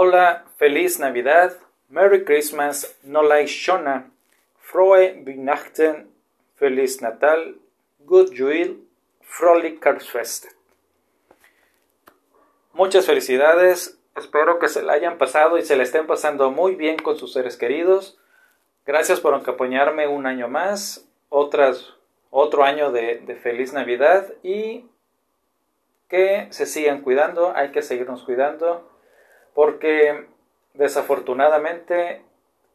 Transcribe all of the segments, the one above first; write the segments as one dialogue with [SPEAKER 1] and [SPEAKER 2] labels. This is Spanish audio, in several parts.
[SPEAKER 1] Hola, feliz Navidad, Merry Christmas, Nolai Shona, Frohe Weihnachten, Feliz Natal, Good Juil, Fröhlich Karlsfest. Muchas felicidades, espero que se la hayan pasado y se la estén pasando muy bien con sus seres queridos. Gracias por acompañarme un año más, otro año de, de feliz Navidad y que se sigan cuidando, hay que seguirnos cuidando porque desafortunadamente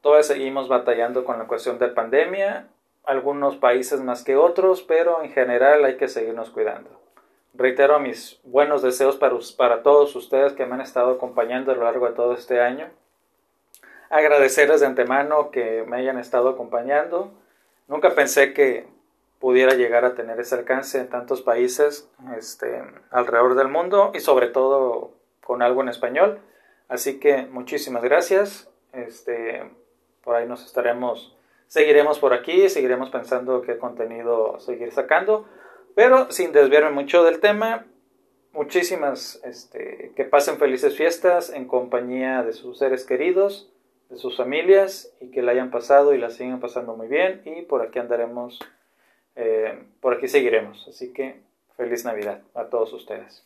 [SPEAKER 1] todavía seguimos batallando con la cuestión de pandemia, algunos países más que otros, pero en general hay que seguirnos cuidando. Reitero mis buenos deseos para, para todos ustedes que me han estado acompañando a lo largo de todo este año. Agradecerles de antemano que me hayan estado acompañando. Nunca pensé que pudiera llegar a tener ese alcance en tantos países este, alrededor del mundo y sobre todo con algo en español. Así que muchísimas gracias. Este, por ahí nos estaremos, seguiremos por aquí, seguiremos pensando qué contenido seguir sacando, pero sin desviarme mucho del tema. Muchísimas, este, que pasen felices fiestas en compañía de sus seres queridos, de sus familias y que la hayan pasado y la sigan pasando muy bien y por aquí andaremos, eh, por aquí seguiremos. Así que feliz Navidad a todos ustedes.